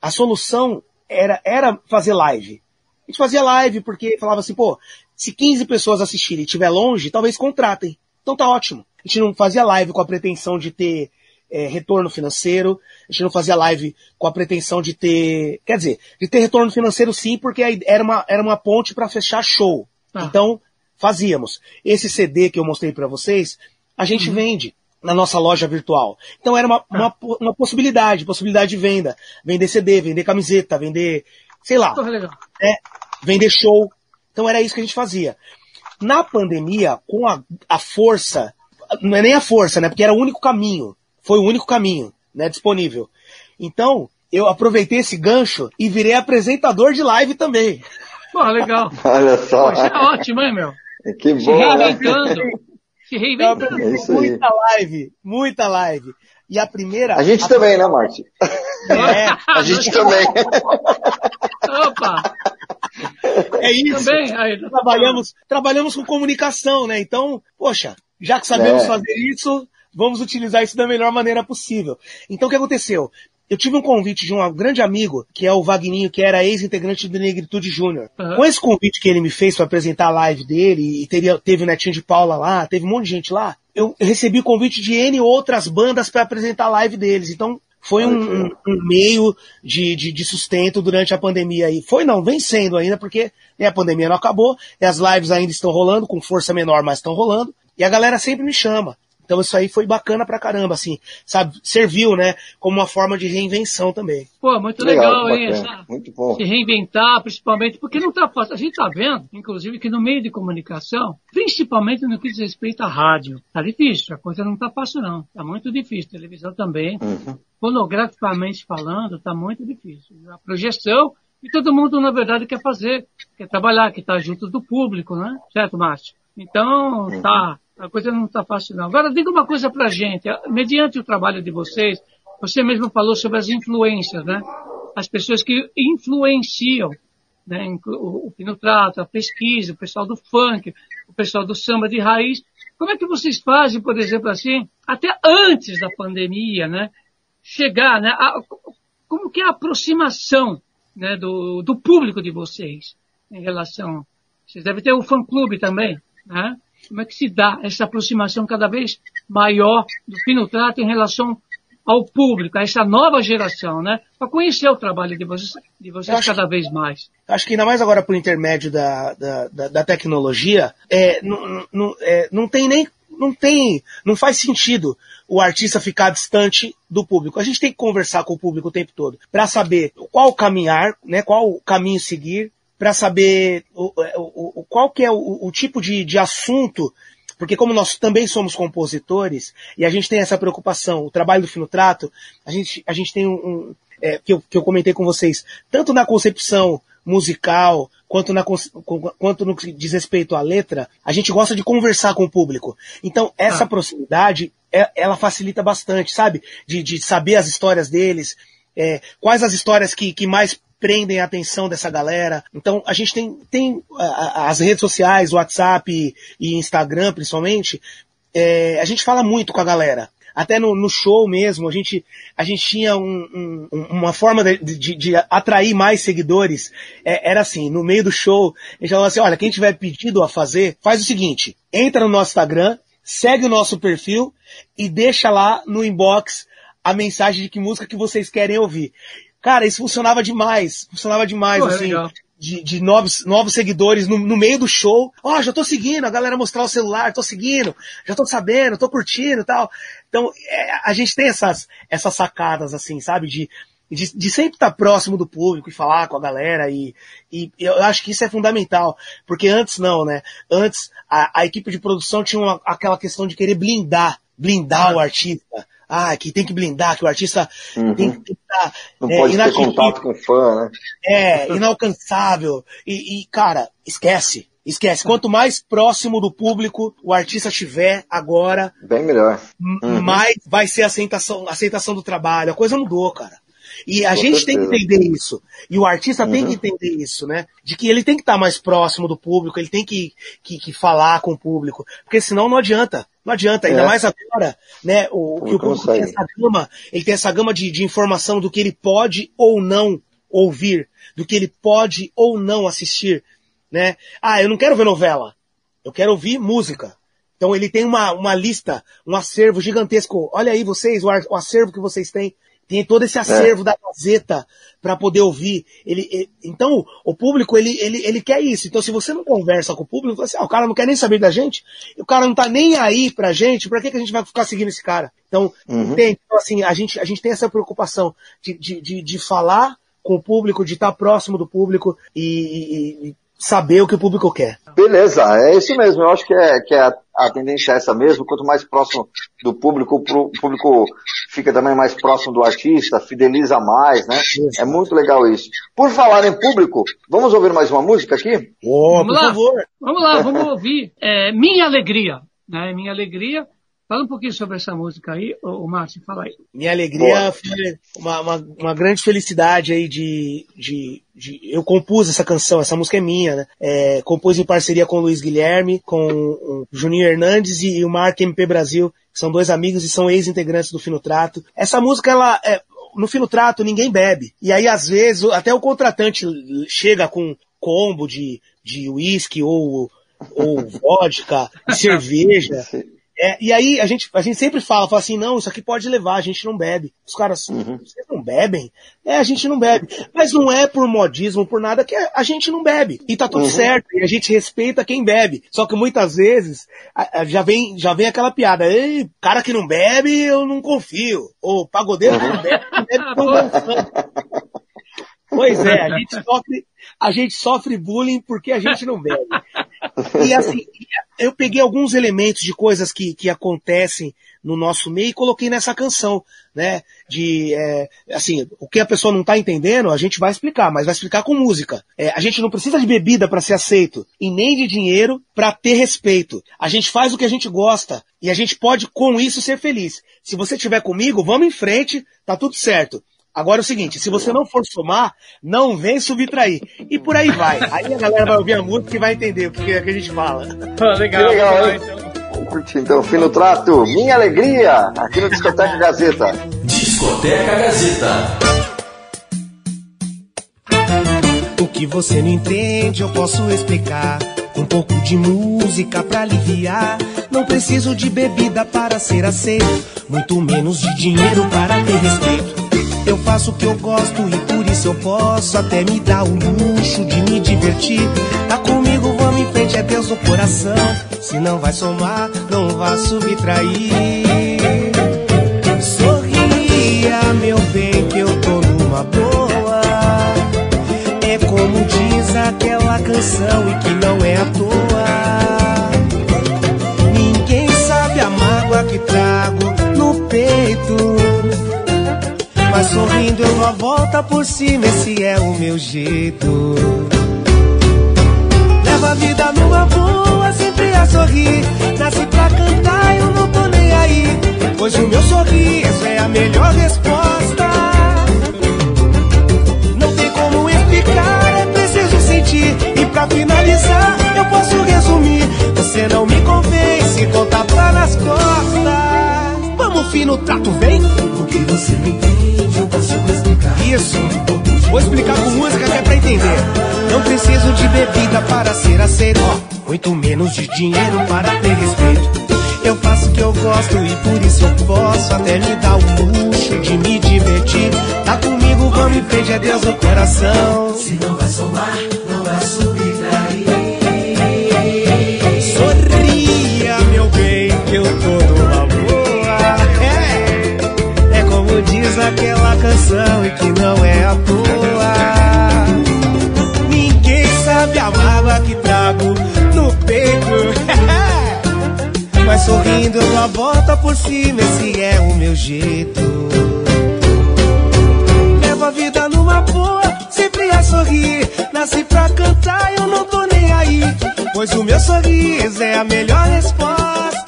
a solução era, era fazer live. A gente fazia live porque falava assim, pô, se 15 pessoas assistirem e estiver longe, talvez contratem. Então tá ótimo. A gente não fazia live com a pretensão de ter é, retorno financeiro, a gente não fazia live com a pretensão de ter, quer dizer, de ter retorno financeiro sim, porque era uma, era uma ponte para fechar show. Ah. Então, fazíamos. Esse CD que eu mostrei para vocês, a gente uhum. vende na nossa loja virtual. Então era uma, uma, uma, possibilidade, possibilidade de venda. Vender CD, vender camiseta, vender sei lá, né, vender show. Então era isso que a gente fazia. Na pandemia, com a, a força, não é nem a força, né? Porque era o único caminho. Foi o único caminho, né? Disponível. Então, eu aproveitei esse gancho e virei apresentador de live também. Pô, legal. Olha só. Pô, isso é ótimo, hein, meu? Que bom. Se reinventando. Se reinventando. É muita live, muita live. E a primeira. A gente a também, né, Marte? É, a gente também. Opa! É isso. Também, aí, trabalhamos, trabalhamos com comunicação, né? Então, poxa, já que sabemos é. fazer isso, vamos utilizar isso da melhor maneira possível. Então, o que aconteceu? Eu tive um convite de um grande amigo, que é o Vagninho, que era ex-integrante do Negritude Júnior. Uhum. Com esse convite que ele me fez para apresentar a live dele, e teria, teve o Netinho de Paula lá, teve um monte de gente lá, eu recebi o convite de N outras bandas para apresentar a live deles. Então, foi um, um, um meio de, de, de, sustento durante a pandemia aí. Foi não, vem sendo ainda, porque né, a pandemia não acabou, e as lives ainda estão rolando, com força menor, mas estão rolando, e a galera sempre me chama. Então isso aí foi bacana pra caramba, assim, sabe? Serviu, né? Como uma forma de reinvenção também. Pô, muito legal, legal hein? Essa, muito bom. Se reinventar, principalmente, porque não tá fácil. A gente tá vendo, inclusive, que no meio de comunicação, principalmente no que diz respeito à rádio, tá difícil. A coisa não tá fácil, não. Tá muito difícil. Televisão também. Uhum. Fonograficamente falando, tá muito difícil. A projeção, e todo mundo, na verdade, quer fazer, quer trabalhar, que tá junto do público, né? Certo, Márcio? Então, uhum. tá a coisa não está fácil, não. Agora, diga uma coisa para a gente. Mediante o trabalho de vocês, você mesmo falou sobre as influências, né? As pessoas que influenciam né? o, o pinotrato, a pesquisa, o pessoal do funk, o pessoal do samba de raiz. Como é que vocês fazem, por exemplo, assim, até antes da pandemia, né? Chegar, né? A, como que é a aproximação né, do, do público de vocês em relação... Vocês devem ter o fã-clube também, né? Como é que se dá essa aproximação cada vez maior do Pinotrato em relação ao público, a essa nova geração, né? Para conhecer o trabalho de vocês, de vocês acho, cada vez mais. Acho que ainda mais agora por intermédio da, da, da, da tecnologia, é, não, não, é, não tem nem não tem, não faz sentido o artista ficar distante do público. A gente tem que conversar com o público o tempo todo para saber qual caminhar, né, qual caminho seguir, para saber o, o, o, qual que é o, o tipo de, de assunto porque como nós também somos compositores e a gente tem essa preocupação, o trabalho do Fino Trato, a gente, a gente tem um, um é, que, eu, que eu comentei com vocês, tanto na concepção musical, quanto, na, quanto no que diz respeito à letra, a gente gosta de conversar com o público. Então, essa ah. proximidade, é, ela facilita bastante, sabe? De, de saber as histórias deles, é, quais as histórias que, que mais prendem a atenção dessa galera. Então a gente tem, tem as redes sociais, WhatsApp e, Instagram principalmente, é, a gente fala muito com a galera. Até no, no, show mesmo, a gente, a gente tinha um, um, uma forma de, de, de, atrair mais seguidores. É, era assim, no meio do show, a gente falava assim, olha, quem tiver pedido a fazer, faz o seguinte, entra no nosso Instagram, segue o nosso perfil e deixa lá no inbox a mensagem de que música que vocês querem ouvir. Cara, isso funcionava demais. Funcionava demais, Pô, é assim. É de, de, novos, novos seguidores no, no meio do show. Ó, oh, já tô seguindo, a galera mostrar o celular, tô seguindo, já tô sabendo, tô curtindo e tal. Então, é, a gente tem essas, essas sacadas, assim, sabe? De, de, de sempre estar próximo do público e falar com a galera e, e eu acho que isso é fundamental. Porque antes não, né? Antes a, a equipe de produção tinha uma, aquela questão de querer blindar, blindar ah. o artista ah, que tem que blindar, que o artista uhum. tem que estar. Não é, pode ter contato com fã, né? É, inalcançável. E, e, cara, esquece. Esquece. Quanto mais próximo do público o artista estiver agora, bem melhor. Uhum. Mais vai ser a aceitação, a aceitação do trabalho. A coisa mudou, cara. E a Com gente certeza. tem que entender isso. E o artista uhum. tem que entender isso, né? De que ele tem que estar mais próximo do público, ele tem que, que, que falar com o público. Porque senão não adianta. Não adianta, ainda é. mais agora, né? O, que o público tem essa gama, ele tem essa gama de, de informação do que ele pode ou não ouvir, do que ele pode ou não assistir, né? Ah, eu não quero ver novela. Eu quero ouvir música. Então ele tem uma, uma lista, um acervo gigantesco. Olha aí vocês, o, o acervo que vocês têm tem todo esse acervo é. da Gazeta para poder ouvir. Ele, ele, então, o público, ele, ele, ele quer isso. Então, se você não conversa com o público, assim, ah, o cara não quer nem saber da gente, o cara não tá nem aí pra gente, pra que, que a gente vai ficar seguindo esse cara? Então, uhum. tem, então, assim, a gente, a gente tem essa preocupação de, de, de, de falar com o público, de estar próximo do público e, e saber o que o público quer. Beleza, é isso mesmo. Eu acho que é, que é a, tendência é essa mesmo. Quanto mais próximo do público, o público fica também mais próximo do artista, fideliza mais, né? É muito legal isso. Por falar em público, vamos ouvir mais uma música aqui? Oh, vamos lá, favor. Vamos lá, vamos ouvir é, Minha Alegria. Né? Minha Alegria Fala um pouquinho sobre essa música aí, o Márcio, fala aí. Minha alegria foi uma, uma, uma, grande felicidade aí de, de, de, Eu compus essa canção, essa música é minha, né? É, compus em parceria com o Luiz Guilherme, com o Juninho Hernandes e, o Mark MP Brasil, que são dois amigos e são ex-integrantes do Fino Trato. Essa música, ela. É, no Fino Trato ninguém bebe. E aí, às vezes, até o contratante chega com combo de, de whisky ou, ou vodka, cerveja. É, e aí a gente, a gente sempre fala, fala assim, não, isso aqui pode levar, a gente não bebe. Os caras, uhum. vocês não bebem? É, a gente não bebe. Mas não é por modismo, por nada, que a gente não bebe. E tá tudo uhum. certo, e a gente respeita quem bebe. Só que muitas vezes a, a, já, vem, já vem aquela piada, Ei, cara que não bebe, eu não confio. Ou pagodeiro uhum. que não bebe, não bebe Pois é, a gente sofre, a gente sofre bullying porque a gente não bebe. E assim, eu peguei alguns elementos de coisas que, que acontecem no nosso meio e coloquei nessa canção, né? De, é, assim, o que a pessoa não está entendendo, a gente vai explicar, mas vai explicar com música. É, a gente não precisa de bebida para ser aceito e nem de dinheiro para ter respeito. A gente faz o que a gente gosta e a gente pode com isso ser feliz. Se você estiver comigo, vamos em frente, tá tudo certo. Agora é o seguinte, se você não for somar, não vem subtrair. E por aí vai. Aí a galera vai ouvir a música e vai entender o que, é que a gente fala. Ah, legal, legal, hein? Vamos curtir então, fim no trato, minha alegria, aqui no Discoteca Gazeta. Discoteca Gazeta. O que você não entende, eu posso explicar. Um pouco de música pra aliviar. Não preciso de bebida para ser aceito, muito menos de dinheiro para ter respeito. Eu faço o que eu gosto e por isso eu posso até me dar o luxo de me divertir. Tá comigo, vamos em frente, é Deus no coração. Se não vai somar, não vai subtrair. Sorria, meu bem, que eu tô numa boa. É como diz aquela canção e que não é à toa. Ninguém sabe a mágoa que trago no peito. Mas sorrindo eu dou a volta por cima, esse é o meu jeito. Leva a vida numa boa, sempre a sorrir. Nasci pra cantar, eu não tô nem aí. Pois o meu sorriso é a melhor resposta. Não tem como explicar, é preciso sentir. E pra finalizar, eu posso resumir. Você não me convence, com tapa nas costas. Vamos, fino trato, vem. O que você me tem? Isso. Vou explicar com música que é pra entender. Não preciso de bebida para ser aceito. Muito menos de dinheiro para ter respeito. Eu faço o que eu gosto e por isso eu posso até me dar o luxo de me divertir. Tá comigo, vamos em frente, é Deus no coração. Se não vai somar, não vai subir aquela canção e que não é à toa. Ninguém sabe a mágoa que trago no peito. Mas sorrindo eu dou a volta por cima, esse é o meu jeito. Levo a vida numa boa, sempre a sorrir. Nasci pra cantar, eu não tô nem aí. Pois o meu sorriso é a melhor resposta.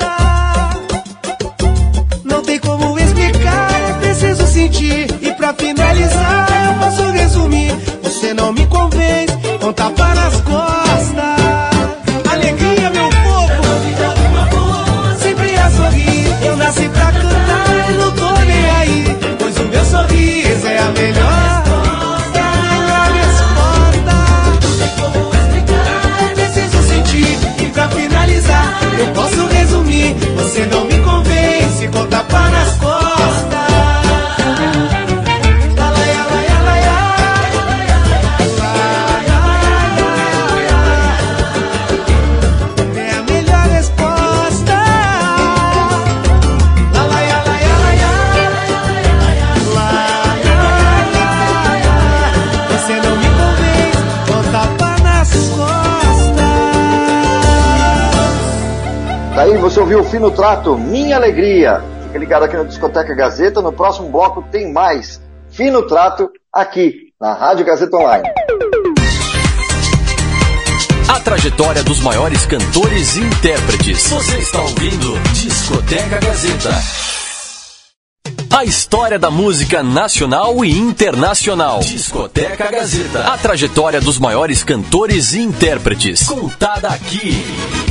Sentir pra finalizar, eu posso resumir. Você não me convence, com tapa nas costas. Ouviu o Fino Trato, Minha Alegria. Fica ligado aqui no Discoteca Gazeta. No próximo bloco tem mais Fino Trato aqui na Rádio Gazeta Online. A trajetória dos maiores cantores e intérpretes. Você está ouvindo Discoteca Gazeta. A história da música nacional e internacional. Discoteca Gazeta. A trajetória dos maiores cantores e intérpretes. Contada aqui.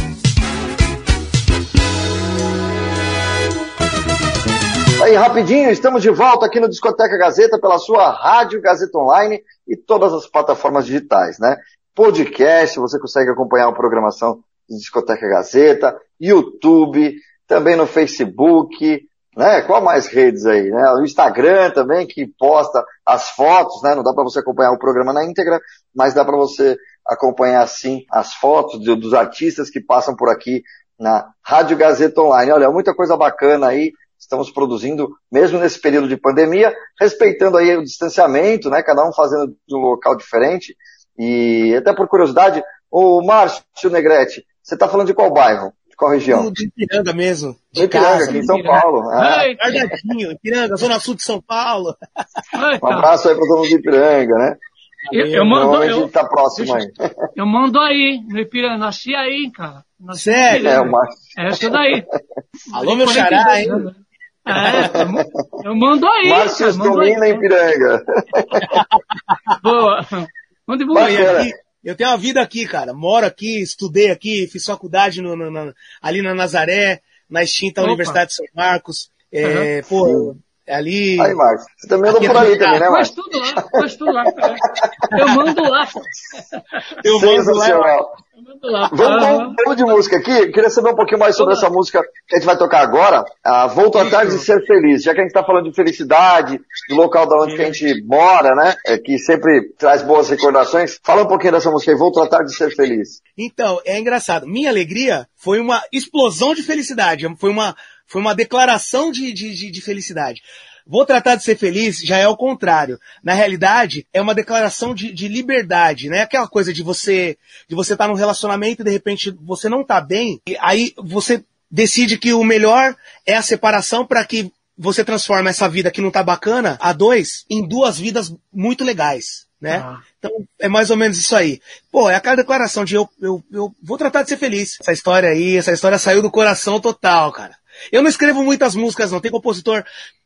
Aí, rapidinho, estamos de volta aqui no Discoteca Gazeta pela sua Rádio Gazeta Online e todas as plataformas digitais, né? Podcast, você consegue acompanhar a programação de Discoteca Gazeta, YouTube, também no Facebook, né? Qual mais redes aí, né? O Instagram também, que posta as fotos, né? Não dá para você acompanhar o programa na íntegra, mas dá para você acompanhar, sim, as fotos dos artistas que passam por aqui na Rádio Gazeta Online. Olha, muita coisa bacana aí estamos produzindo, mesmo nesse período de pandemia, respeitando aí o distanciamento, né? Cada um fazendo de um local diferente. E até por curiosidade, o Márcio Negrete, você está falando de qual bairro? De qual região? De Ipiranga mesmo. De Ipiranga, casa, aqui em São Paulo. Ah. Guardadinho, Ipiranga, Zona Sul de São Paulo. um abraço aí para todo mundo de Ipiranga, né? Eu, eu mando, eu, tá próximo aí. Eu mando aí, no Ipiranga, nasci aí, cara. Nasci Sério? É, o Márcio. É essa daí. Alô, meu xará, hein? É, eu mando aí. Márcio domina em Piranga. Boa. Mande Bom, aqui, eu tenho uma vida aqui, cara. Moro aqui, estudei aqui, fiz faculdade no, no, no, ali na Nazaré, na extinta Opa. Universidade de São Marcos. É, uhum. Pô, ali. Aí, Marcos, você também andou por ali também, né, Marcos? Faz tudo lá, faz tudo lá. Eu mando lá. Eu mando lá. Vamos, vamos de música aqui. Eu queria saber um pouquinho mais sobre essa música que a gente vai tocar agora. Ah, Volto atrás de ser feliz. Já que a gente está falando de felicidade, do local da onde que a gente mora, né? É, que sempre traz boas recordações. Fala um pouquinho dessa música aí. Vou tratar de ser feliz. Então, é engraçado. Minha alegria foi uma explosão de felicidade. Foi uma, foi uma declaração de, de, de, de felicidade. Vou tratar de ser feliz já é o contrário. Na realidade, é uma declaração de, de liberdade, né? Aquela coisa de você de você estar tá num relacionamento e de repente você não tá bem, e aí você decide que o melhor é a separação para que você transforma essa vida que não tá bacana, a dois, em duas vidas muito legais, né? Ah. Então, é mais ou menos isso aí. Pô, é aquela declaração de eu, eu, eu vou tratar de ser feliz. Essa história aí, essa história saiu do coração total, cara. Eu não escrevo muitas músicas, não. Tem compositor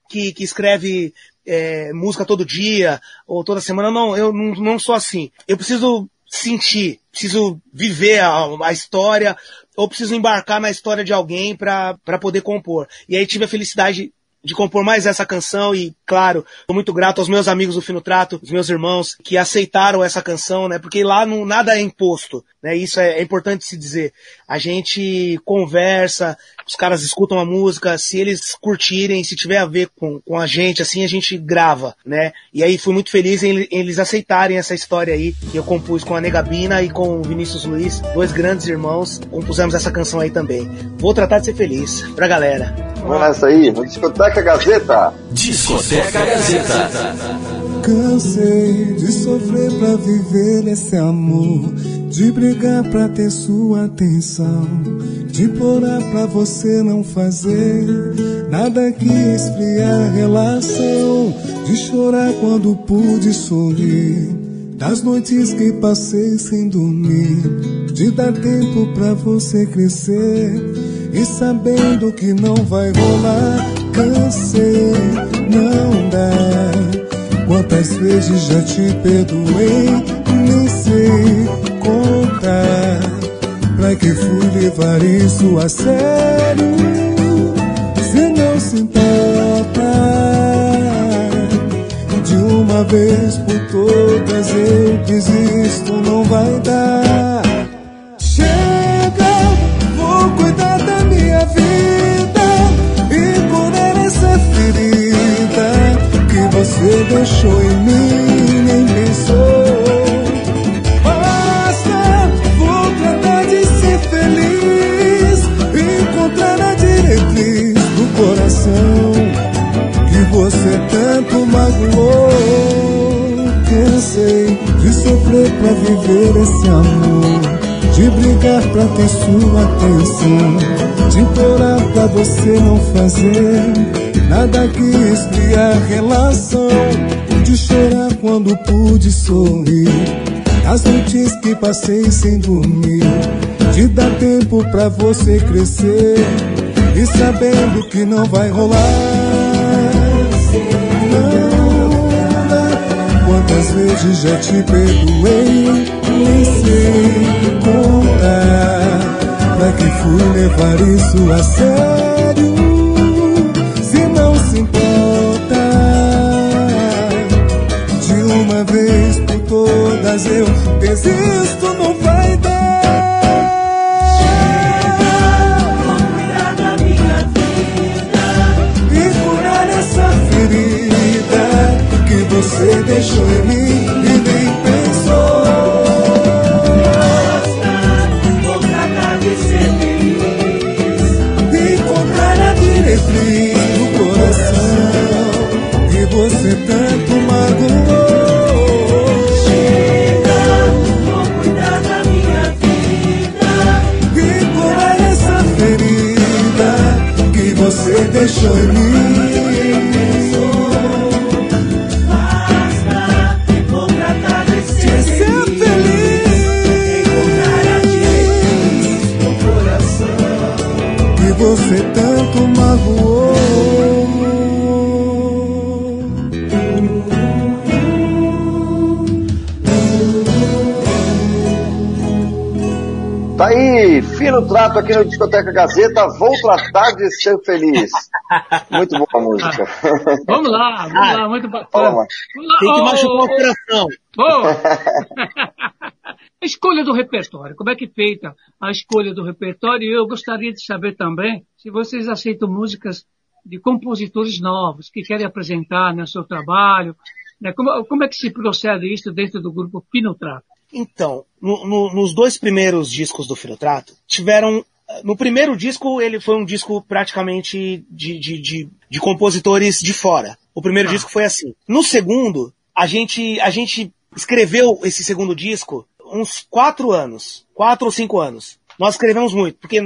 que, que escreve é, música todo dia ou toda semana. Não, eu não, não sou assim. Eu preciso sentir, preciso viver a, a história, ou preciso embarcar na história de alguém para poder compor. E aí tive a felicidade de compor mais essa canção e, claro, sou muito grato aos meus amigos do Fino Trato, os meus irmãos, que aceitaram essa canção, né? Porque lá não, nada é imposto, né? Isso é, é importante se dizer. A gente conversa, os caras escutam a música, se eles curtirem, se tiver a ver com, com a gente, assim, a gente grava, né? E aí fui muito feliz em, em eles aceitarem essa história aí, que eu compus com a Negabina e com o Vinícius Luiz, dois grandes irmãos, compusemos essa canção aí também. Vou tratar de ser feliz, pra galera. Vamos nessa aí, no Discoteca Gazeta. Discoteca Gazeta. Cansei de sofrer pra viver esse amor, de brigar pra ter sua atenção, de implorar pra você não fazer nada que esfriar a relação, de chorar quando pude sorrir, das noites que passei sem dormir, de dar tempo pra você crescer e sabendo que não vai rolar, cansei, não dá. Quantas vezes já te perdoei, nem sei contar. Pra que fui levar isso a sério? Se não se importa, de uma vez por todas eu desisto, não vai dar. Você deixou em mim, nem pensou. Basta, vou tratar de ser feliz, encontrar a diretriz do coração que você tanto magoou. Cansei de sofrer pra viver esse amor, de brigar pra ter sua atenção, de implorar pra você não fazer nada que esfrie a relação, de chorar quando pude sorrir, as noites que passei sem dormir, de dar tempo pra você crescer e sabendo que não vai rolar. Não, quantas vezes já te perdoei, nem sei contar. Pra que fui levar isso a sério? Uma vez por todas eu desisto, não vai dar. você deixou em mim e nem pensou. Basta, vou tratar de ser feliz. Encontrar a diretriz do coração que você tanto você deixou em mim. você tanto magoou. Tá aí, fino trato aqui no Discoteca Gazeta, vou tratar de ser feliz. Muito boa a música. Vamos lá, vamos Ah, lá, muito bacana. Vamos lá. Vamos lá, Tem que machucar o coração. ô. A escolha do repertório, como é que é feita a escolha do repertório? E eu gostaria de saber também se vocês aceitam músicas de compositores novos que querem apresentar no seu trabalho. Né? Como, como é que se procede isso dentro do grupo Pinotrato? Então, no- no- nos dois primeiros discos do Filotrato, tiveram. No primeiro disco, ele foi um disco praticamente de, de, de, de compositores de fora. O primeiro Ah. disco foi assim. No segundo, a gente, a gente escreveu esse segundo disco uns quatro anos. Quatro ou cinco anos. Nós escrevemos muito, porque,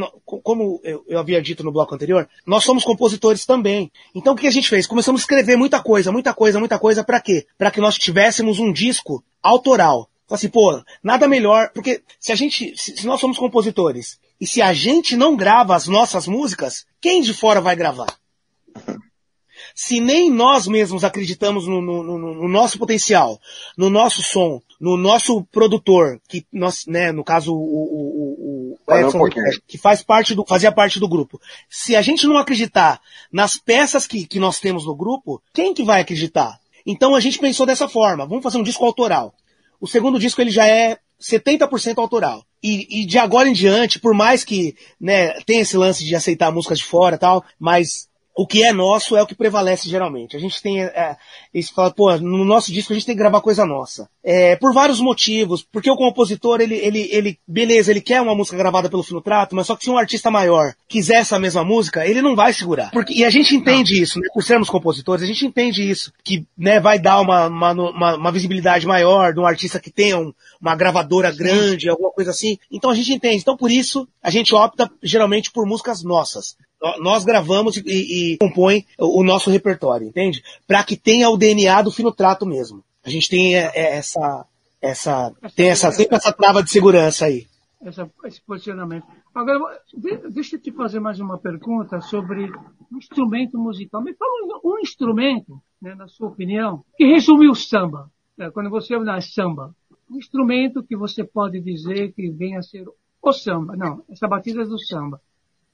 como eu, eu havia dito no bloco anterior, nós somos compositores também. Então o que a gente fez? Começamos a escrever muita coisa, muita coisa, muita coisa, pra quê? Pra que nós tivéssemos um disco autoral. Assim, pô, nada melhor, porque se a gente, se, nós somos compositores, e se a gente não grava as nossas músicas, quem de fora vai gravar? Se nem nós mesmos acreditamos no, no- no- no nosso potencial, no nosso som, no nosso produtor, que nós, né, no caso o, o, o, o um Edson, pouquinho. que faz parte do, fazia parte do grupo. Se a gente não acreditar nas peças que, que nós temos no grupo, quem que vai acreditar? Então a gente pensou dessa forma, vamos fazer um disco autoral. O segundo disco ele já é 70% autoral. E, e de agora em diante, por mais que né, tenha esse lance de aceitar músicas de fora e tal, mas o que é nosso é o que prevalece geralmente. A gente tem é, isso fala, pô, no nosso disco a gente tem que gravar coisa nossa. É, por vários motivos, porque o compositor, ele, ele, ele, beleza, ele quer uma música gravada pelo Filotrato, mas só que se um artista maior quiser essa mesma música, ele não vai segurar. Porque, e a gente entende isso, né? Por sermos compositores, a gente entende isso, que né, vai dar uma, uma, uma, uma visibilidade maior de um artista que tenha um, uma gravadora grande, alguma coisa assim. Então a gente entende. Então por isso a gente opta geralmente por músicas nossas. Nó- Nós gravamos e, e, compõe o nosso repertório, entende? Para que tenha o DNA do finotrato mesmo. A gente tem é, é, essa, essa, tem essa, sempre essa trava de segurança aí. essa- esse posicionamento. Agora, de- deixa eu te fazer mais uma pergunta sobre um instrumento musical. Me fala um, um instrumento, né, na sua opinião, que resume o samba. né, quando você olha samba, um instrumento que você pode dizer que venha a ser o samba. Não, essa batida é do samba.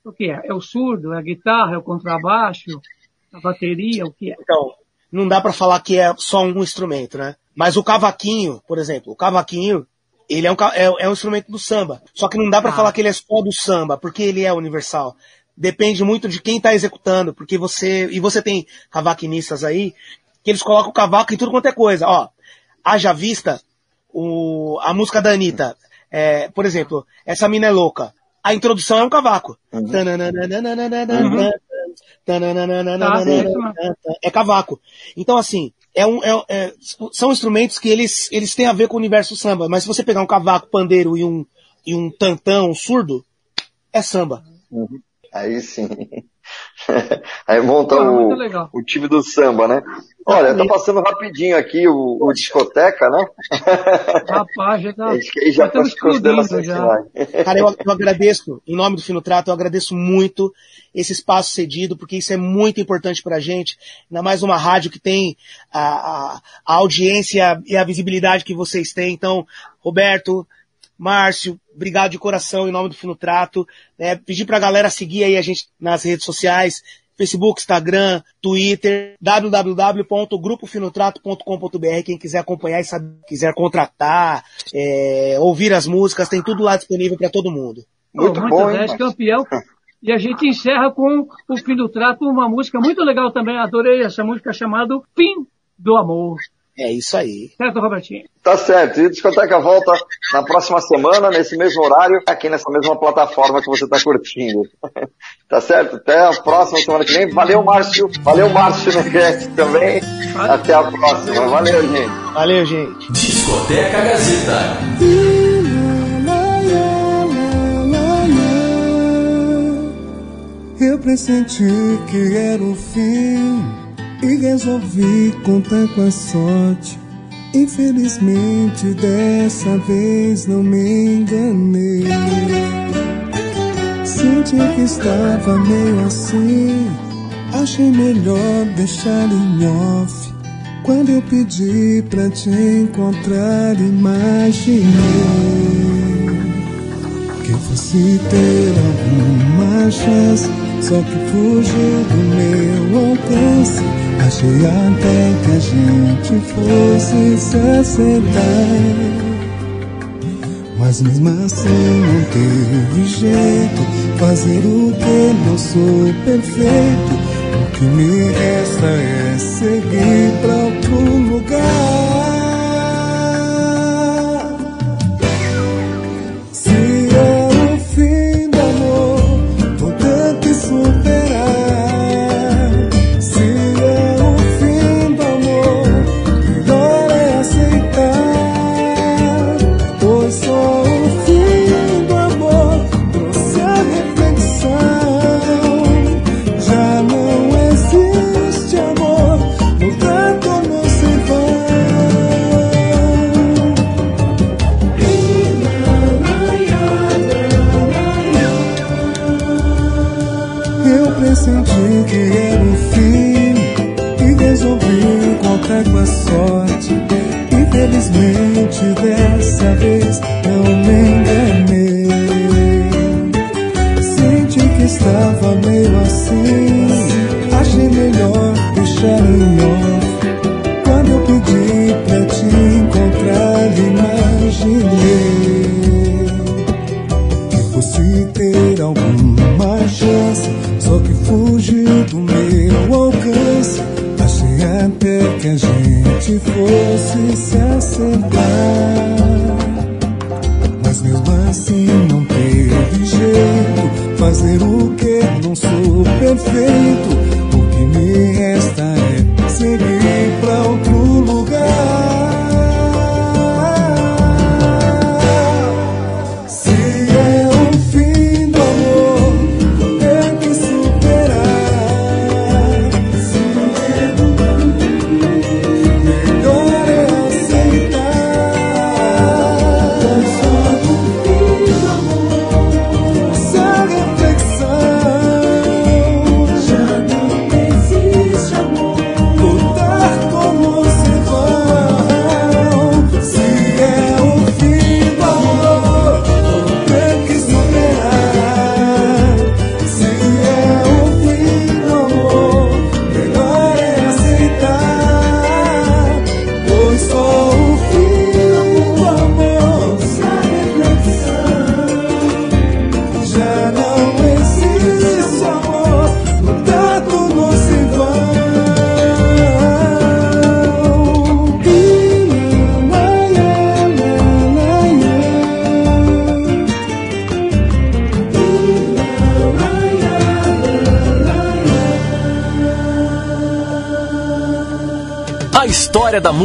O que é? É o surdo? É a guitarra? É o contrabaixo? A bateria? O que é? Então, não dá para falar que é só um instrumento, né? Mas o cavaquinho, por exemplo, o cavaquinho, ele é um, é, é um instrumento do samba. Só que não dá para Ah. falar que ele é só do samba, porque ele é universal. Depende muito de quem tá executando, porque você, e você tem cavaquinistas aí, que eles colocam o cavaco em tudo quanto é coisa. Ó, haja vista, o, a música da Anitta, é, por exemplo, essa mina é louca. A introdução é um cavaco. É cavaco. Então, assim, é um, é- é- são instrumentos que eles, eles têm a ver com o universo samba. Mas se você pegar um cavaco, pandeiro e um, e um tantão, um surdo, é samba. Uhum. Aí sim. Aí monta o, o, time do samba, né? Olha, tá passando rapidinho aqui o, o discoteca, né? Rapaz, já tá. já, já tá já. Cara, eu, eu, agradeço, em nome do Fino Trato, eu agradeço muito esse espaço cedido, porque isso é muito importante pra gente. Ainda mais uma rádio que tem a, a, a audiência e a visibilidade que vocês têm. Então, Roberto, Márcio, obrigado de coração em nome do Fino Trato. Né? Pedir pra galera seguir aí a gente nas redes sociais, Facebook, Instagram, Twitter, www.grupofinotrato.com.br. Quem quiser acompanhar e saber, quiser contratar, é, ouvir as músicas, tem tudo lá disponível para todo mundo. Muito, muito bom, bem, campeão. E a gente encerra com o Fino Trato, uma música muito legal também. Adorei essa música chamada Fim do Amor. É isso aí. Certo, Robertinho? Tá certo. E a discoteca volta na próxima semana, nesse mesmo horário, aqui nessa mesma plataforma que você tá curtindo. tá certo? Até a próxima semana que vem. Valeu, Márcio. Valeu, Márcio no cast também. Até a próxima. Valeu, gente. Valeu, gente. Discoteca Gazeta. Eu pressenti que era o fim e resolvi contar com a sorte. Infelizmente dessa vez não me enganei. Senti que estava meio assim. Achei melhor deixar em off. Quando eu pedi pra te encontrar, imaginei que fosse ter alguma chance. Só que fugiu do meu alcance. Achei até que a gente fosse se acertar. Mas mesmo assim não teve jeito. Fazer o que não sou perfeito. O que me resta é seguir pra outro lugar to their salvation. perfeito